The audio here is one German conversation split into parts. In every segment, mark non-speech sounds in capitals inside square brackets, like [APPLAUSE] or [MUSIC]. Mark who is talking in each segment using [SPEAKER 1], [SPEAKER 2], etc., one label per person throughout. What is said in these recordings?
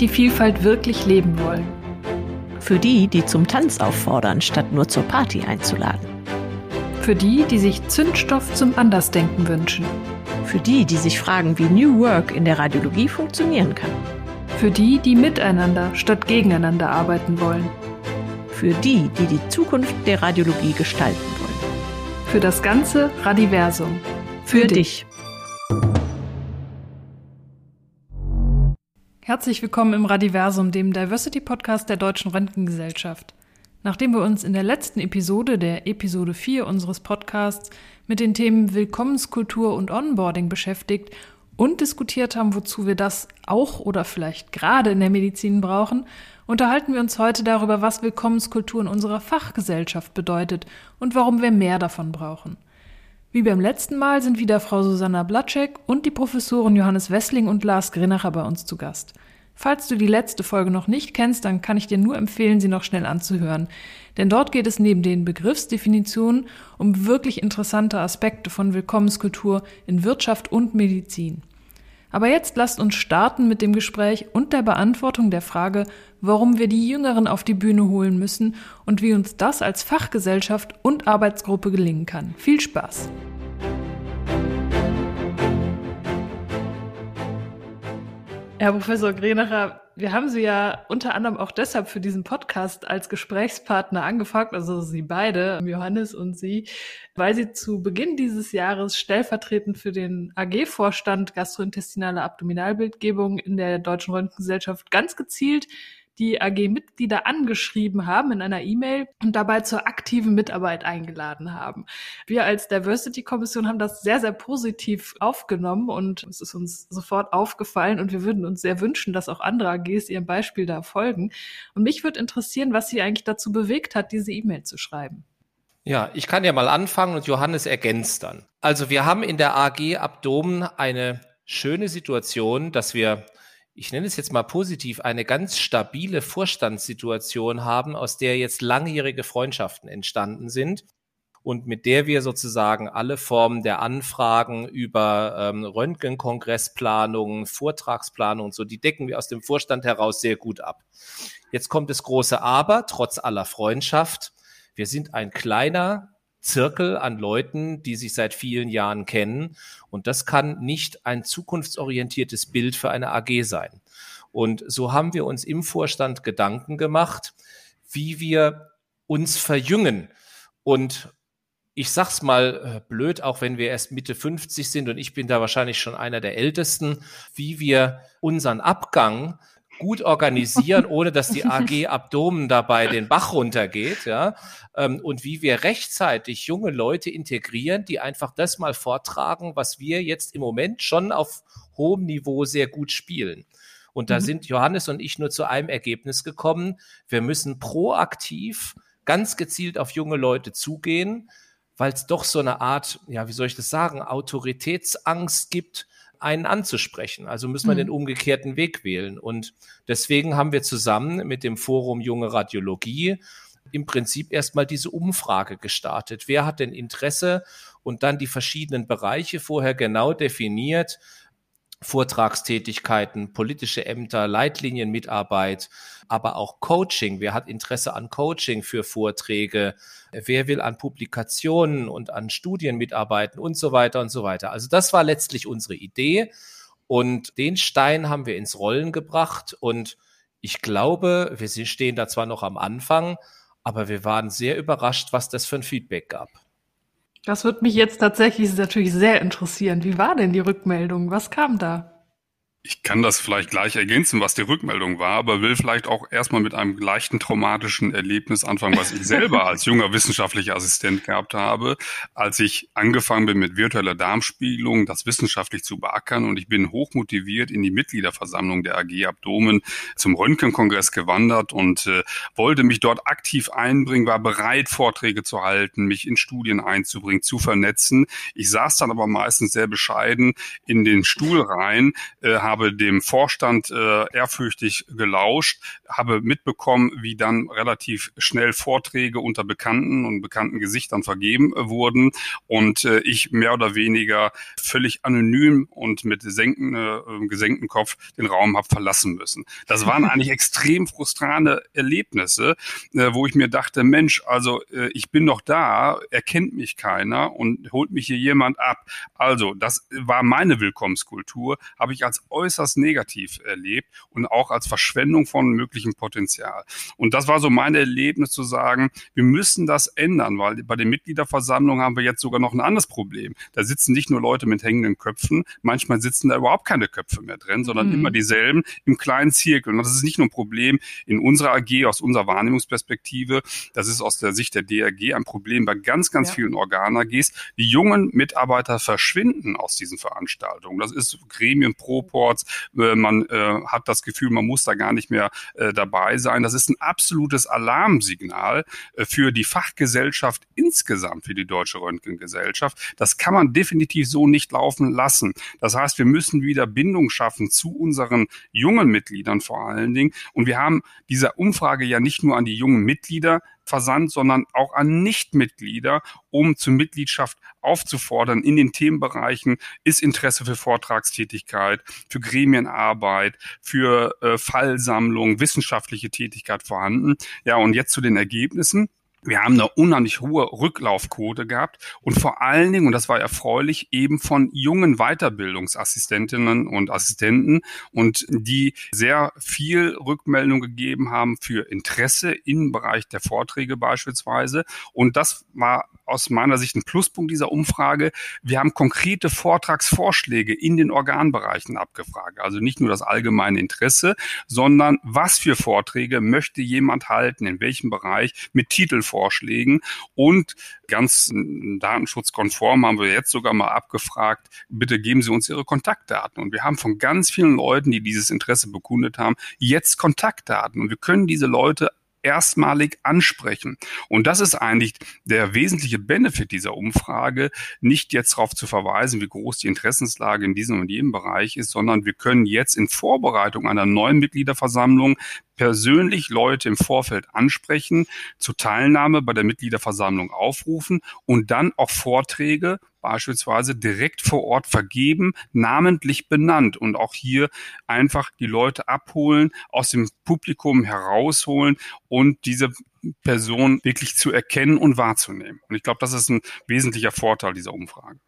[SPEAKER 1] die, Vielfalt wirklich leben wollen.
[SPEAKER 2] Für die, die zum Tanz auffordern, statt nur zur Party einzuladen.
[SPEAKER 1] Für die, die sich Zündstoff zum Andersdenken wünschen.
[SPEAKER 2] Für die, die sich fragen, wie New Work in der Radiologie funktionieren kann.
[SPEAKER 1] Für die, die miteinander statt gegeneinander arbeiten wollen.
[SPEAKER 2] Für die, die die Zukunft der Radiologie gestalten wollen.
[SPEAKER 1] Für das ganze Radiversum.
[SPEAKER 2] Für, Für dich.
[SPEAKER 1] Herzlich willkommen im Radiversum, dem Diversity Podcast der Deutschen Röntgengesellschaft. Nachdem wir uns in der letzten Episode, der Episode 4 unseres Podcasts, mit den Themen Willkommenskultur und Onboarding beschäftigt und diskutiert haben, wozu wir das auch oder vielleicht gerade in der Medizin brauchen, unterhalten wir uns heute darüber, was Willkommenskultur in unserer Fachgesellschaft bedeutet und warum wir mehr davon brauchen. Wie beim letzten Mal sind wieder Frau Susanna Blatschek und die Professoren Johannes Wessling und Lars Grinacher bei uns zu Gast. Falls du die letzte Folge noch nicht kennst, dann kann ich dir nur empfehlen, sie noch schnell anzuhören. Denn dort geht es neben den Begriffsdefinitionen um wirklich interessante Aspekte von Willkommenskultur in Wirtschaft und Medizin. Aber jetzt lasst uns starten mit dem Gespräch und der Beantwortung der Frage, warum wir die Jüngeren auf die Bühne holen müssen und wie uns das als Fachgesellschaft und Arbeitsgruppe gelingen kann. Viel Spaß! Herr Professor Grenacher, wir haben Sie ja unter anderem auch deshalb für diesen Podcast als Gesprächspartner angefragt, also Sie beide, Johannes und Sie, weil Sie zu Beginn dieses Jahres stellvertretend für den AG-Vorstand gastrointestinale Abdominalbildgebung in der Deutschen Röntgengesellschaft ganz gezielt die AG-Mitglieder angeschrieben haben in einer E-Mail und dabei zur aktiven Mitarbeit eingeladen haben. Wir als Diversity-Kommission haben das sehr, sehr positiv aufgenommen und es ist uns sofort aufgefallen und wir würden uns sehr wünschen, dass auch andere AGs ihrem Beispiel da folgen. Und mich würde interessieren, was Sie eigentlich dazu bewegt hat, diese E-Mail zu schreiben.
[SPEAKER 3] Ja, ich kann ja mal anfangen und Johannes ergänzt dann. Also wir haben in der AG Abdomen eine schöne Situation, dass wir ich nenne es jetzt mal positiv, eine ganz stabile Vorstandssituation haben, aus der jetzt langjährige Freundschaften entstanden sind und mit der wir sozusagen alle Formen der Anfragen über ähm, Röntgenkongressplanungen, Vortragsplanungen und so, die decken wir aus dem Vorstand heraus sehr gut ab. Jetzt kommt das große Aber, trotz aller Freundschaft. Wir sind ein kleiner, Zirkel an Leuten, die sich seit vielen Jahren kennen. Und das kann nicht ein zukunftsorientiertes Bild für eine AG sein. Und so haben wir uns im Vorstand Gedanken gemacht, wie wir uns verjüngen. Und ich sag's mal äh, blöd, auch wenn wir erst Mitte 50 sind und ich bin da wahrscheinlich schon einer der Ältesten, wie wir unseren Abgang gut organisieren, ohne dass die AG Abdomen dabei den Bach runtergeht, ja, ähm, und wie wir rechtzeitig junge Leute integrieren, die einfach das mal vortragen, was wir jetzt im Moment schon auf hohem Niveau sehr gut spielen. Und da mhm. sind Johannes und ich nur zu einem Ergebnis gekommen. Wir müssen proaktiv ganz gezielt auf junge Leute zugehen, weil es doch so eine Art, ja, wie soll ich das sagen, Autoritätsangst gibt, einen anzusprechen. Also müssen wir mhm. den umgekehrten Weg wählen. Und deswegen haben wir zusammen mit dem Forum Junge Radiologie im Prinzip erstmal diese Umfrage gestartet. Wer hat denn Interesse? Und dann die verschiedenen Bereiche vorher genau definiert. Vortragstätigkeiten, politische Ämter, Leitlinienmitarbeit, aber auch Coaching. Wer hat Interesse an Coaching für Vorträge? Wer will an Publikationen und an Studien mitarbeiten und so weiter und so weiter. Also das war letztlich unsere Idee und den Stein haben wir ins Rollen gebracht und ich glaube, wir stehen da zwar noch am Anfang, aber wir waren sehr überrascht, was das für ein Feedback gab.
[SPEAKER 1] Das würde mich jetzt tatsächlich natürlich sehr interessieren. Wie war denn die Rückmeldung? Was kam da?
[SPEAKER 4] Ich kann das vielleicht gleich ergänzen, was die Rückmeldung war, aber will vielleicht auch erstmal mit einem leichten traumatischen Erlebnis anfangen, was ich selber [LAUGHS] als junger wissenschaftlicher Assistent gehabt habe, als ich angefangen bin mit virtueller Darmspiegelung, das wissenschaftlich zu beackern und ich bin hochmotiviert in die Mitgliederversammlung der AG Abdomen zum Röntgenkongress gewandert und äh, wollte mich dort aktiv einbringen, war bereit, Vorträge zu halten, mich in Studien einzubringen, zu vernetzen. Ich saß dann aber meistens sehr bescheiden in den Stuhl rein, äh, habe dem Vorstand äh, ehrfürchtig gelauscht, habe mitbekommen, wie dann relativ schnell Vorträge unter bekannten und bekannten Gesichtern vergeben äh, wurden und äh, ich mehr oder weniger völlig anonym und mit senken, äh, gesenktem Kopf den Raum habe verlassen müssen. Das waren [LAUGHS] eigentlich extrem frustrierende Erlebnisse, äh, wo ich mir dachte, Mensch, also äh, ich bin noch da, erkennt mich keiner und holt mich hier jemand ab. Also das war meine Willkommenskultur, habe ich als äußerst negativ erlebt und auch als Verschwendung von möglichem Potenzial. Und das war so mein Erlebnis zu sagen, wir müssen das ändern, weil bei den Mitgliederversammlungen haben wir jetzt sogar noch ein anderes Problem. Da sitzen nicht nur Leute mit hängenden Köpfen, manchmal sitzen da überhaupt keine Köpfe mehr drin, sondern mhm. immer dieselben im kleinen Zirkel. Und das ist nicht nur ein Problem in unserer AG, aus unserer Wahrnehmungsperspektive, das ist aus der Sicht der DRG ein Problem bei ganz, ganz ja. vielen Organ-AGs. Die jungen Mitarbeiter verschwinden aus diesen Veranstaltungen. Das ist Gremien, Proports, äh, man äh, hat das Gefühl, man muss da gar nicht mehr äh, dabei sein. Das ist ein absolutes Alarmsignal für die Fachgesellschaft insgesamt, für die Deutsche Röntgengesellschaft. Das kann man definitiv so nicht laufen lassen. Das heißt, wir müssen wieder Bindung schaffen zu unseren jungen Mitgliedern vor allen Dingen. Und wir haben diese Umfrage ja nicht nur an die jungen Mitglieder versandt, sondern auch an Nichtmitglieder, um zur Mitgliedschaft aufzufordern in den Themenbereichen ist Interesse für Vortragstätigkeit, für Gremienarbeit, für äh, Fallsammlung, wissenschaftliche Tätigkeit vorhanden. Ja, und jetzt zu den Ergebnissen. Wir haben eine unheimlich hohe Rücklaufquote gehabt und vor allen Dingen, und das war erfreulich, eben von jungen Weiterbildungsassistentinnen und Assistenten und die sehr viel Rückmeldung gegeben haben für Interesse im Bereich der Vorträge beispielsweise. Und das war aus meiner Sicht ein Pluspunkt dieser Umfrage. Wir haben konkrete Vortragsvorschläge in den Organbereichen abgefragt. Also nicht nur das allgemeine Interesse, sondern was für Vorträge möchte jemand halten, in welchem Bereich mit Titelvorschlägen und ganz datenschutzkonform haben wir jetzt sogar mal abgefragt, bitte geben Sie uns Ihre Kontaktdaten. Und wir haben von ganz vielen Leuten, die dieses Interesse bekundet haben, jetzt Kontaktdaten. Und wir können diese Leute erstmalig ansprechen. Und das ist eigentlich der wesentliche Benefit dieser Umfrage, nicht jetzt darauf zu verweisen, wie groß die Interessenslage in diesem und jenem Bereich ist, sondern wir können jetzt in Vorbereitung einer neuen Mitgliederversammlung persönlich Leute im Vorfeld ansprechen, zur Teilnahme bei der Mitgliederversammlung aufrufen und dann auch Vorträge beispielsweise direkt vor Ort vergeben, namentlich benannt und auch hier einfach die Leute abholen, aus dem Publikum herausholen und diese Person wirklich zu erkennen und wahrzunehmen. Und ich glaube, das ist ein wesentlicher Vorteil dieser Umfrage.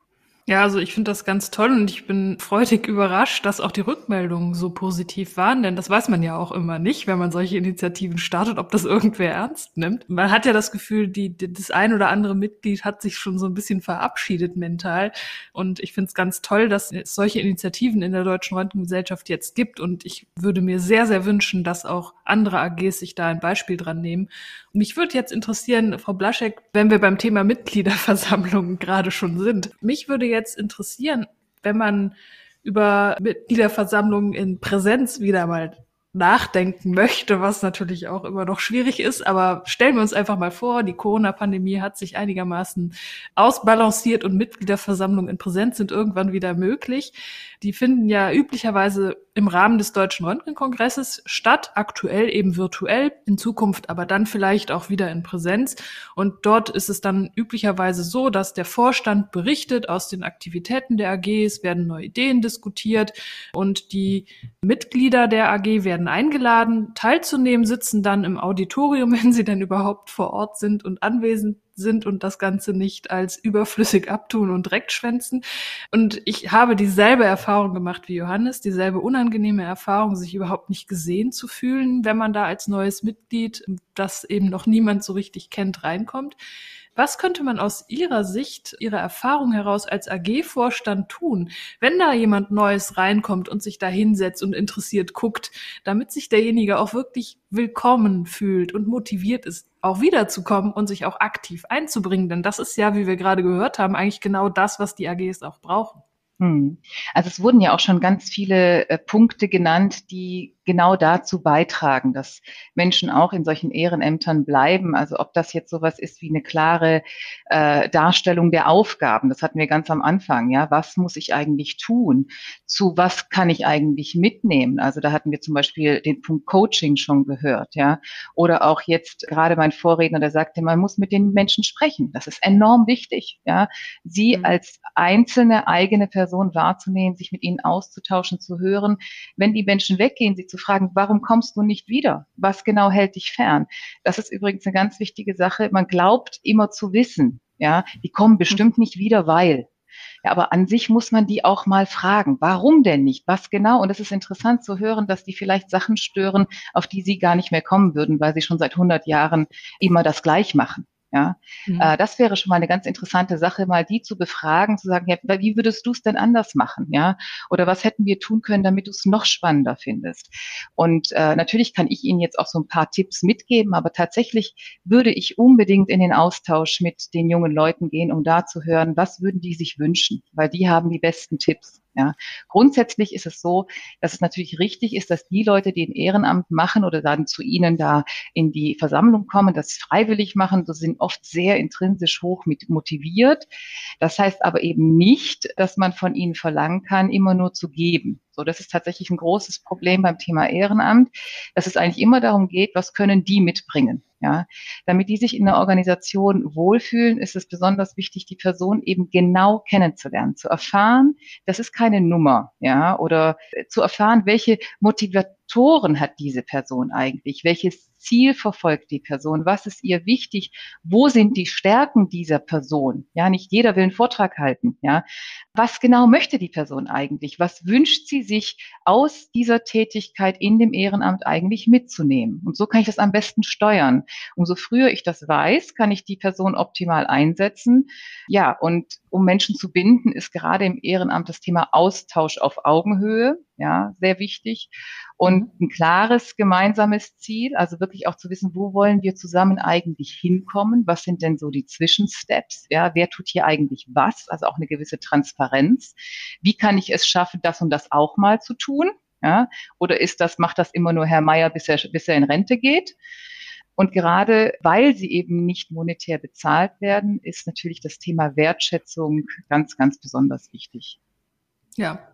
[SPEAKER 1] Ja, also ich finde das ganz toll und ich bin freudig überrascht, dass auch die Rückmeldungen so positiv waren, denn das weiß man ja auch immer nicht, wenn man solche Initiativen startet, ob das irgendwer ernst nimmt. Man hat ja das Gefühl, die, das ein oder andere Mitglied hat sich schon so ein bisschen verabschiedet mental und ich finde es ganz toll, dass es solche Initiativen in der Deutschen Röntgengesellschaft jetzt gibt und ich würde mir sehr, sehr wünschen, dass auch andere AGs sich da ein Beispiel dran nehmen. Und mich würde jetzt interessieren, Frau Blaschek, wenn wir beim Thema Mitgliederversammlungen gerade schon sind, mich würde jetzt jetzt interessieren, wenn man über Mitgliederversammlungen in Präsenz wieder mal nachdenken möchte, was natürlich auch immer noch schwierig ist. Aber stellen wir uns einfach mal vor, die Corona-Pandemie hat sich einigermaßen ausbalanciert und Mitgliederversammlungen in Präsenz sind irgendwann wieder möglich. Die finden ja üblicherweise im Rahmen des Deutschen Röntgenkongresses statt, aktuell eben virtuell, in Zukunft aber dann vielleicht auch wieder in Präsenz. Und dort ist es dann üblicherweise so, dass der Vorstand berichtet aus den Aktivitäten der AG, es werden neue Ideen diskutiert und die Mitglieder der AG werden eingeladen, teilzunehmen, sitzen dann im Auditorium, [LAUGHS] wenn sie denn überhaupt vor Ort sind und anwesend sind und das Ganze nicht als überflüssig abtun und direkt schwänzen. Und ich habe dieselbe Erfahrung gemacht wie Johannes, dieselbe unangenehme Erfahrung, sich überhaupt nicht gesehen zu fühlen, wenn man da als neues Mitglied, das eben noch niemand so richtig kennt, reinkommt. Was könnte man aus Ihrer Sicht, Ihrer Erfahrung heraus als AG-Vorstand tun, wenn da jemand Neues reinkommt und sich da hinsetzt und interessiert guckt, damit sich derjenige auch wirklich willkommen fühlt und motiviert ist, auch wiederzukommen und sich auch aktiv einzubringen? Denn das ist ja, wie wir gerade gehört haben, eigentlich genau das, was die AGs auch brauchen.
[SPEAKER 5] Hm. Also es wurden ja auch schon ganz viele äh, Punkte genannt, die genau dazu beitragen, dass Menschen auch in solchen Ehrenämtern bleiben. Also ob das jetzt sowas ist wie eine klare äh, Darstellung der Aufgaben, das hatten wir ganz am Anfang, ja, was muss ich eigentlich tun? Zu was kann ich eigentlich mitnehmen? Also da hatten wir zum Beispiel den Punkt Coaching schon gehört, ja. Oder auch jetzt gerade mein Vorredner, der sagte, man muss mit den Menschen sprechen. Das ist enorm wichtig, ja. Sie mhm. als einzelne eigene Person wahrzunehmen, sich mit ihnen auszutauschen, zu hören. Wenn die Menschen weggehen, sie fragen, warum kommst du nicht wieder? Was genau hält dich fern? Das ist übrigens eine ganz wichtige Sache. Man glaubt immer zu wissen, ja. Die kommen bestimmt nicht wieder, weil. Ja, aber an sich muss man die auch mal fragen. Warum denn nicht? Was genau? Und es ist interessant zu hören, dass die vielleicht Sachen stören, auf die sie gar nicht mehr kommen würden, weil sie schon seit 100 Jahren immer das gleich machen. Ja, mhm. äh, das wäre schon mal eine ganz interessante Sache, mal die zu befragen, zu sagen, ja, wie würdest du es denn anders machen, ja? Oder was hätten wir tun können, damit du es noch spannender findest? Und äh, natürlich kann ich Ihnen jetzt auch so ein paar Tipps mitgeben, aber tatsächlich würde ich unbedingt in den Austausch mit den jungen Leuten gehen, um da zu hören, was würden die sich wünschen, weil die haben die besten Tipps. Ja. Grundsätzlich ist es so, dass es natürlich richtig ist, dass die Leute, die ein Ehrenamt machen oder dann zu Ihnen da in die Versammlung kommen, das freiwillig machen, so sind oft sehr intrinsisch hoch mit motiviert. Das heißt aber eben nicht, dass man von ihnen verlangen kann, immer nur zu geben. So, das ist tatsächlich ein großes Problem beim Thema Ehrenamt, dass es eigentlich immer darum geht, was können die mitbringen. Ja, damit die sich in der Organisation wohlfühlen, ist es besonders wichtig, die Person eben genau kennenzulernen, zu erfahren, das ist keine Nummer, ja, oder zu erfahren, welche Motivatoren hat diese Person eigentlich, welches Ziel verfolgt die Person? Was ist ihr wichtig? Wo sind die Stärken dieser Person? Ja, nicht jeder will einen Vortrag halten. Ja, was genau möchte die Person eigentlich? Was wünscht sie sich aus dieser Tätigkeit in dem Ehrenamt eigentlich mitzunehmen? Und so kann ich das am besten steuern. Umso früher ich das weiß, kann ich die Person optimal einsetzen. Ja, und um Menschen zu binden, ist gerade im Ehrenamt das Thema Austausch auf Augenhöhe, ja, sehr wichtig. Und mhm. ein klares gemeinsames Ziel, also wirklich auch zu wissen, wo wollen wir zusammen eigentlich hinkommen? Was sind denn so die Zwischensteps? Ja, wer tut hier eigentlich was? Also auch eine gewisse Transparenz. Wie kann ich es schaffen, das und das auch mal zu tun? Ja, oder ist das, macht das immer nur Herr Meier, bis er, bis er in Rente geht? Und gerade weil sie eben nicht monetär bezahlt werden, ist natürlich das Thema Wertschätzung ganz, ganz besonders wichtig.
[SPEAKER 4] Ja,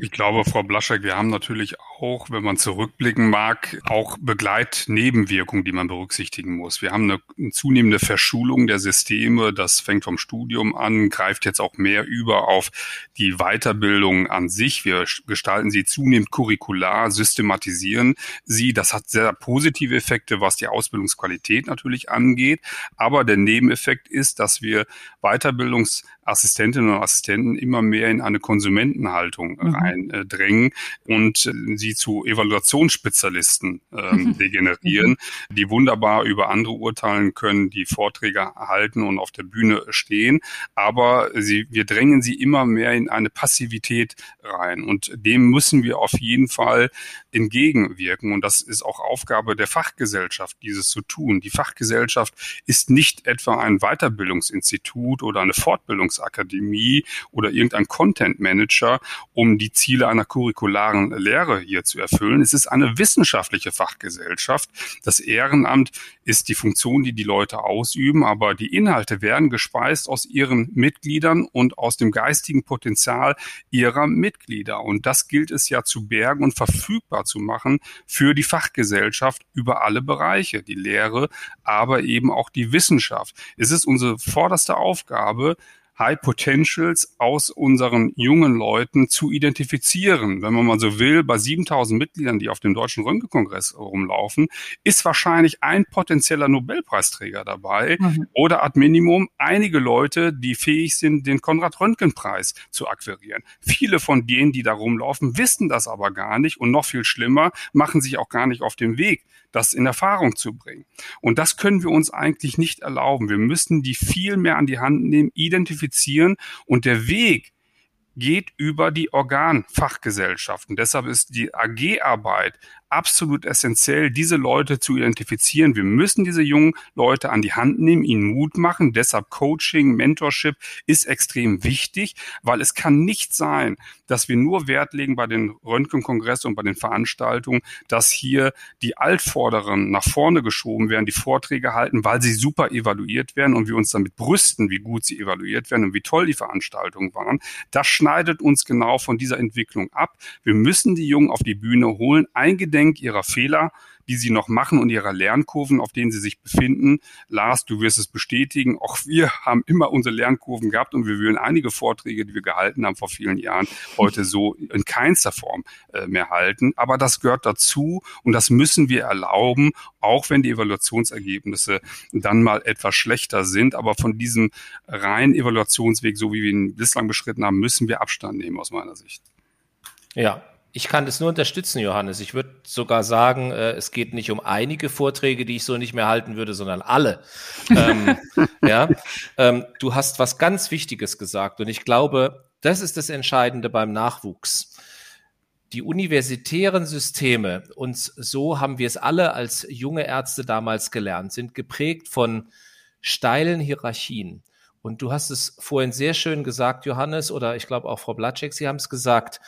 [SPEAKER 4] ich glaube, Frau Blaschek, wir haben natürlich auch, wenn man zurückblicken mag, auch Begleitnebenwirkungen, die man berücksichtigen muss. Wir haben eine, eine, zunehmende Verschulung der Systeme. Das fängt vom Studium an, greift jetzt auch mehr über auf die Weiterbildung an sich. Wir gestalten sie zunehmend curricular, systematisieren sie. Das hat sehr positive Effekte, was die Ausbildungsqualität natürlich angeht. Aber der Nebeneffekt ist, dass wir Weiterbildungs Assistentinnen und Assistenten immer mehr in eine Konsumentenhaltung mhm. reindrängen und äh, sie zu Evaluationsspezialisten ähm, degenerieren, mhm. die wunderbar über andere urteilen können, die Vorträge halten und auf der Bühne stehen. Aber sie, wir drängen sie immer mehr in eine Passivität rein. Und dem müssen wir auf jeden Fall entgegenwirken. Und das ist auch Aufgabe der Fachgesellschaft, dieses zu tun. Die Fachgesellschaft ist nicht etwa ein Weiterbildungsinstitut oder eine Fortbildung Bildungsakademie oder irgendein Content Manager, um die Ziele einer curricularen Lehre hier zu erfüllen. Es ist eine wissenschaftliche Fachgesellschaft. Das Ehrenamt ist die Funktion, die die Leute ausüben, aber die Inhalte werden gespeist aus ihren Mitgliedern und aus dem geistigen Potenzial ihrer Mitglieder. Und das gilt es ja zu bergen und verfügbar zu machen für die Fachgesellschaft über alle Bereiche, die Lehre, aber eben auch die Wissenschaft. Es ist unsere vorderste Aufgabe, High Potentials aus unseren jungen Leuten zu identifizieren. Wenn man mal so will, bei 7000 Mitgliedern, die auf dem Deutschen Röntgenkongress rumlaufen, ist wahrscheinlich ein potenzieller Nobelpreisträger dabei mhm. oder ad minimum einige Leute, die fähig sind, den Konrad-Röntgen-Preis zu akquirieren. Viele von denen, die da rumlaufen, wissen das aber gar nicht und noch viel schlimmer, machen sich auch gar nicht auf den Weg, das in Erfahrung zu bringen. Und das können wir uns eigentlich nicht erlauben. Wir müssen die viel mehr an die Hand nehmen, identifizieren und der Weg, geht über die Organfachgesellschaften. Deshalb ist die AG-Arbeit absolut essentiell, diese Leute zu identifizieren. Wir müssen diese jungen Leute an die Hand nehmen, ihnen Mut machen. Deshalb Coaching, Mentorship ist extrem wichtig, weil es kann nicht sein, dass wir nur Wert legen bei den Röntgenkongressen und bei den Veranstaltungen, dass hier die Altvorderen nach vorne geschoben werden, die Vorträge halten, weil sie super evaluiert werden und wir uns damit brüsten, wie gut sie evaluiert werden und wie toll die Veranstaltungen waren. Das schneidet uns genau von dieser Entwicklung ab. Wir müssen die Jungen auf die Bühne holen, eingedenk ihrer Fehler die sie noch machen und ihrer Lernkurven, auf denen sie sich befinden. Lars, du wirst es bestätigen. Auch wir haben immer unsere Lernkurven gehabt und wir würden einige Vorträge, die wir gehalten haben vor vielen Jahren, heute so in keinster Form äh, mehr halten. Aber das gehört dazu und das müssen wir erlauben, auch wenn die Evaluationsergebnisse dann mal etwas schlechter sind. Aber von diesem reinen Evaluationsweg, so wie wir ihn bislang beschritten haben, müssen wir Abstand nehmen aus meiner Sicht.
[SPEAKER 3] Ja, ich kann das nur unterstützen, Johannes. Ich würde sogar sagen, äh, es geht nicht um einige Vorträge, die ich so nicht mehr halten würde, sondern alle. [LAUGHS] ähm, ja, ähm, du hast was ganz Wichtiges gesagt und ich glaube, das ist das Entscheidende beim Nachwuchs. Die universitären Systeme, und so haben wir es alle als junge Ärzte damals gelernt, sind geprägt von steilen Hierarchien. Und du hast es vorhin sehr schön gesagt, Johannes, oder ich glaube auch Frau Blatschek, Sie haben es gesagt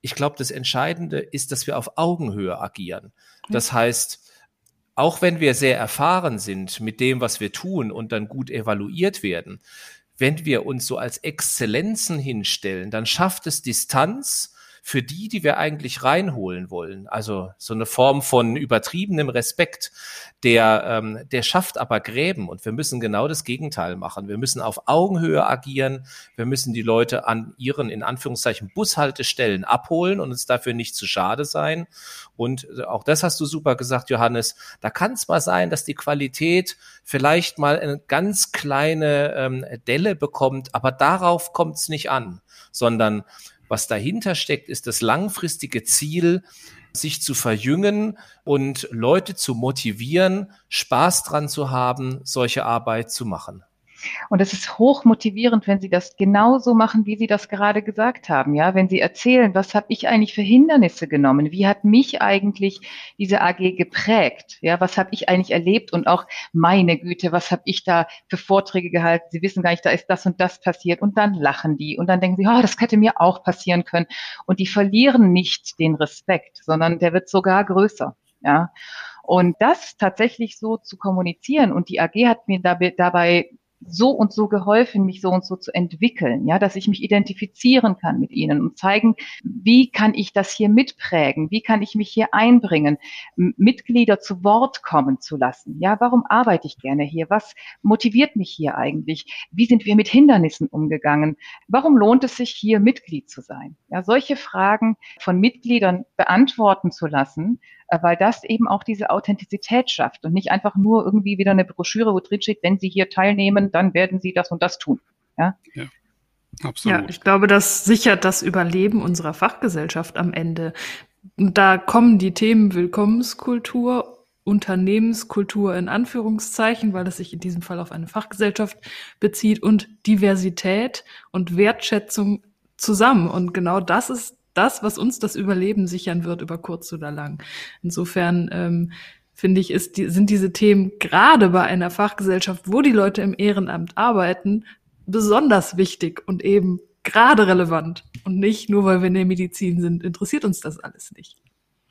[SPEAKER 3] ich glaube, das Entscheidende ist, dass wir auf Augenhöhe agieren. Das heißt, auch wenn wir sehr erfahren sind mit dem, was wir tun und dann gut evaluiert werden, wenn wir uns so als Exzellenzen hinstellen, dann schafft es Distanz für die, die wir eigentlich reinholen wollen. Also so eine Form von übertriebenem Respekt, der, ähm, der schafft aber Gräben und wir müssen genau das Gegenteil machen. Wir müssen auf Augenhöhe agieren. Wir müssen die Leute an ihren, in Anführungszeichen, Bushaltestellen abholen und uns dafür nicht zu schade sein. Und auch das hast du super gesagt, Johannes. Da kann es mal sein, dass die Qualität vielleicht mal eine ganz kleine ähm, Delle bekommt, aber darauf kommt es nicht an, sondern was dahinter steckt, ist das langfristige Ziel, sich zu verjüngen und Leute zu motivieren, Spaß dran zu haben, solche Arbeit zu machen.
[SPEAKER 5] Und es ist hoch motivierend, wenn Sie das genauso machen, wie Sie das gerade gesagt haben. Ja, wenn Sie erzählen, was habe ich eigentlich für Hindernisse genommen? Wie hat mich eigentlich diese AG geprägt? Ja, was habe ich eigentlich erlebt? Und auch meine Güte, was habe ich da für Vorträge gehalten? Sie wissen gar nicht, da ist das und das passiert. Und dann lachen die und dann denken sie, oh, das hätte mir auch passieren können. Und die verlieren nicht den Respekt, sondern der wird sogar größer. Ja. Und das tatsächlich so zu kommunizieren und die AG hat mir dabei so und so geholfen, mich so und so zu entwickeln, ja, dass ich mich identifizieren kann mit ihnen und zeigen, wie kann ich das hier mitprägen, wie kann ich mich hier einbringen, Mitglieder zu Wort kommen zu lassen. Ja, warum arbeite ich gerne hier? Was motiviert mich hier eigentlich? Wie sind wir mit Hindernissen umgegangen? Warum lohnt es sich hier Mitglied zu sein? Ja, solche Fragen von Mitgliedern beantworten zu lassen, weil das eben auch diese Authentizität schafft und nicht einfach nur irgendwie wieder eine Broschüre, wo drin steht, wenn Sie hier teilnehmen, dann werden Sie das und das tun. Ja.
[SPEAKER 1] ja. Absolut. Ja, ich glaube, das sichert das Überleben unserer Fachgesellschaft am Ende. Und da kommen die Themen Willkommenskultur, Unternehmenskultur in Anführungszeichen, weil es sich in diesem Fall auf eine Fachgesellschaft bezieht und Diversität und Wertschätzung zusammen. Und genau das ist das, was uns das Überleben sichern wird über kurz oder lang. Insofern ähm, finde ich, ist die, sind diese Themen gerade bei einer Fachgesellschaft, wo die Leute im Ehrenamt arbeiten, besonders wichtig und eben gerade relevant. Und nicht nur, weil wir in der Medizin sind, interessiert uns das alles nicht.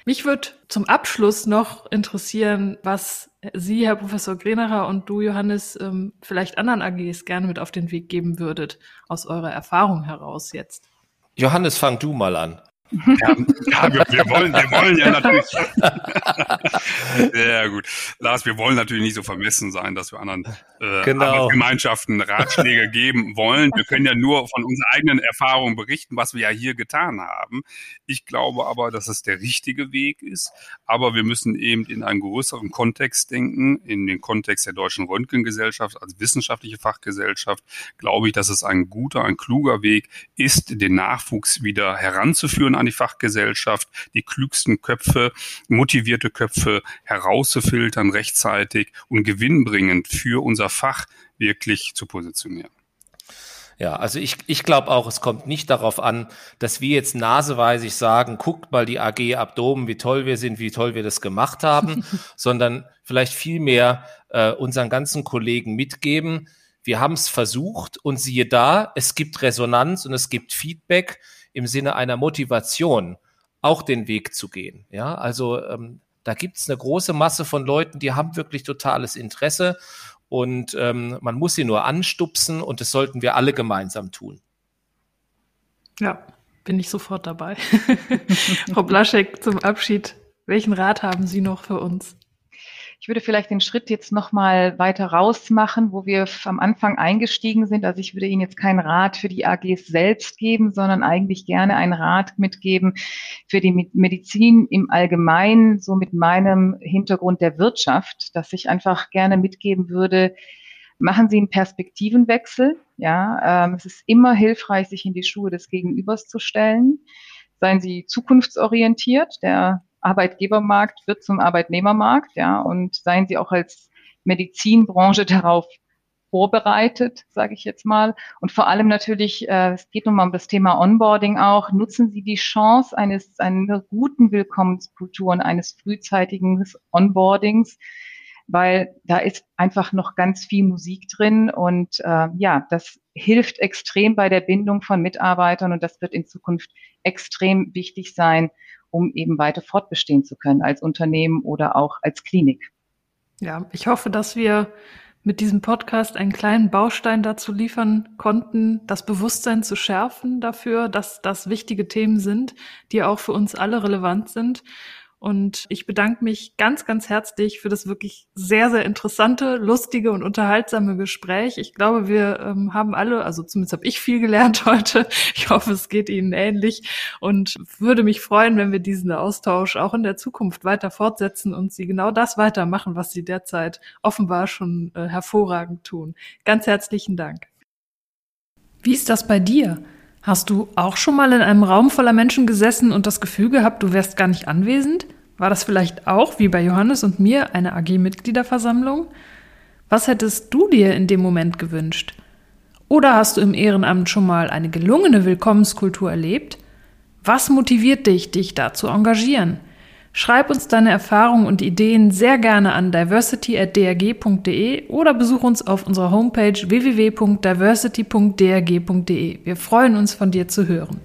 [SPEAKER 1] Mich würde zum Abschluss noch interessieren, was Sie, Herr Professor Grenacher und du, Johannes, ähm, vielleicht anderen AGs gerne mit auf den Weg geben würdet, aus eurer Erfahrung heraus jetzt.
[SPEAKER 3] Johannes, fang du mal an.
[SPEAKER 4] Ja, [LAUGHS] ja wir, wir, wollen, wir wollen ja natürlich. [LAUGHS] Sehr gut. Lars, wir wollen natürlich nicht so vermessen sein, dass wir anderen äh, genau. Gemeinschaften Ratschläge [LAUGHS] geben wollen. Wir können ja nur von unseren eigenen Erfahrungen berichten, was wir ja hier getan haben. Ich glaube aber, dass es der richtige Weg ist. Aber wir müssen eben in einen größeren Kontext denken, in den Kontext der Deutschen Röntgengesellschaft als wissenschaftliche Fachgesellschaft. Glaube ich, dass es ein guter, ein kluger Weg ist, den Nachwuchs wieder heranzuführen an die Fachgesellschaft, die klügsten Köpfe, motivierte Köpfe herauszufiltern rechtzeitig und gewinnbringend für unser Fach wirklich zu positionieren.
[SPEAKER 3] Ja, also ich, ich glaube auch, es kommt nicht darauf an, dass wir jetzt naseweisig sagen, guckt mal die AG Abdomen, wie toll wir sind, wie toll wir das gemacht haben, [LAUGHS] sondern vielleicht vielmehr äh, unseren ganzen Kollegen mitgeben, wir haben es versucht und siehe da, es gibt Resonanz und es gibt Feedback im Sinne einer Motivation, auch den Weg zu gehen. Ja, also ähm, da gibt es eine große Masse von Leuten, die haben wirklich totales Interesse und ähm, man muss sie nur anstupsen und das sollten wir alle gemeinsam tun.
[SPEAKER 1] Ja, bin ich sofort dabei. [LAUGHS] Frau Blaschek, zum Abschied, welchen Rat haben Sie noch für uns?
[SPEAKER 5] Ich würde vielleicht den Schritt jetzt nochmal weiter rausmachen, wo wir am Anfang eingestiegen sind. Also ich würde Ihnen jetzt keinen Rat für die AGs selbst geben, sondern eigentlich gerne einen Rat mitgeben für die Medizin im Allgemeinen, so mit meinem Hintergrund der Wirtschaft, dass ich einfach gerne mitgeben würde, machen Sie einen Perspektivenwechsel. Ja, ähm, es ist immer hilfreich, sich in die Schuhe des Gegenübers zu stellen. Seien Sie zukunftsorientiert. Der Arbeitgebermarkt wird zum Arbeitnehmermarkt, ja, und seien Sie auch als Medizinbranche darauf vorbereitet, sage ich jetzt mal. Und vor allem natürlich, äh, es geht nun mal um das Thema Onboarding auch, nutzen Sie die Chance eines einer guten Willkommenskultur und eines frühzeitigen Onboardings, weil da ist einfach noch ganz viel Musik drin und äh, ja, das hilft extrem bei der Bindung von Mitarbeitern und das wird in Zukunft extrem wichtig sein, um eben weiter fortbestehen zu können als Unternehmen oder auch als Klinik.
[SPEAKER 1] Ja, ich hoffe, dass wir mit diesem Podcast einen kleinen Baustein dazu liefern konnten, das Bewusstsein zu schärfen dafür, dass das wichtige Themen sind, die auch für uns alle relevant sind und ich bedanke mich ganz, ganz herzlich für das wirklich sehr, sehr interessante, lustige und unterhaltsame Gespräch. Ich glaube, wir ähm, haben alle, also zumindest habe ich viel gelernt [LAUGHS] heute. Ich hoffe, es geht Ihnen ähnlich und würde mich freuen, wenn wir diesen Austausch auch in der Zukunft weiter fortsetzen und Sie genau das weitermachen, was Sie derzeit offenbar schon äh, hervorragend tun. Ganz herzlichen Dank. Wie ist das bei dir? Hast du auch schon mal in einem Raum voller Menschen gesessen und das Gefühl gehabt, du wärst gar nicht anwesend? War das vielleicht auch, wie bei Johannes und mir, eine AG-Mitgliederversammlung? Was hättest du dir in dem Moment gewünscht? Oder hast du im Ehrenamt schon mal eine gelungene Willkommenskultur erlebt? Was motiviert dich, dich da zu engagieren? Schreib uns deine Erfahrungen und Ideen sehr gerne an diversity.drg.de oder besuch uns auf unserer Homepage www.diversity.drg.de. Wir freuen uns, von dir zu hören.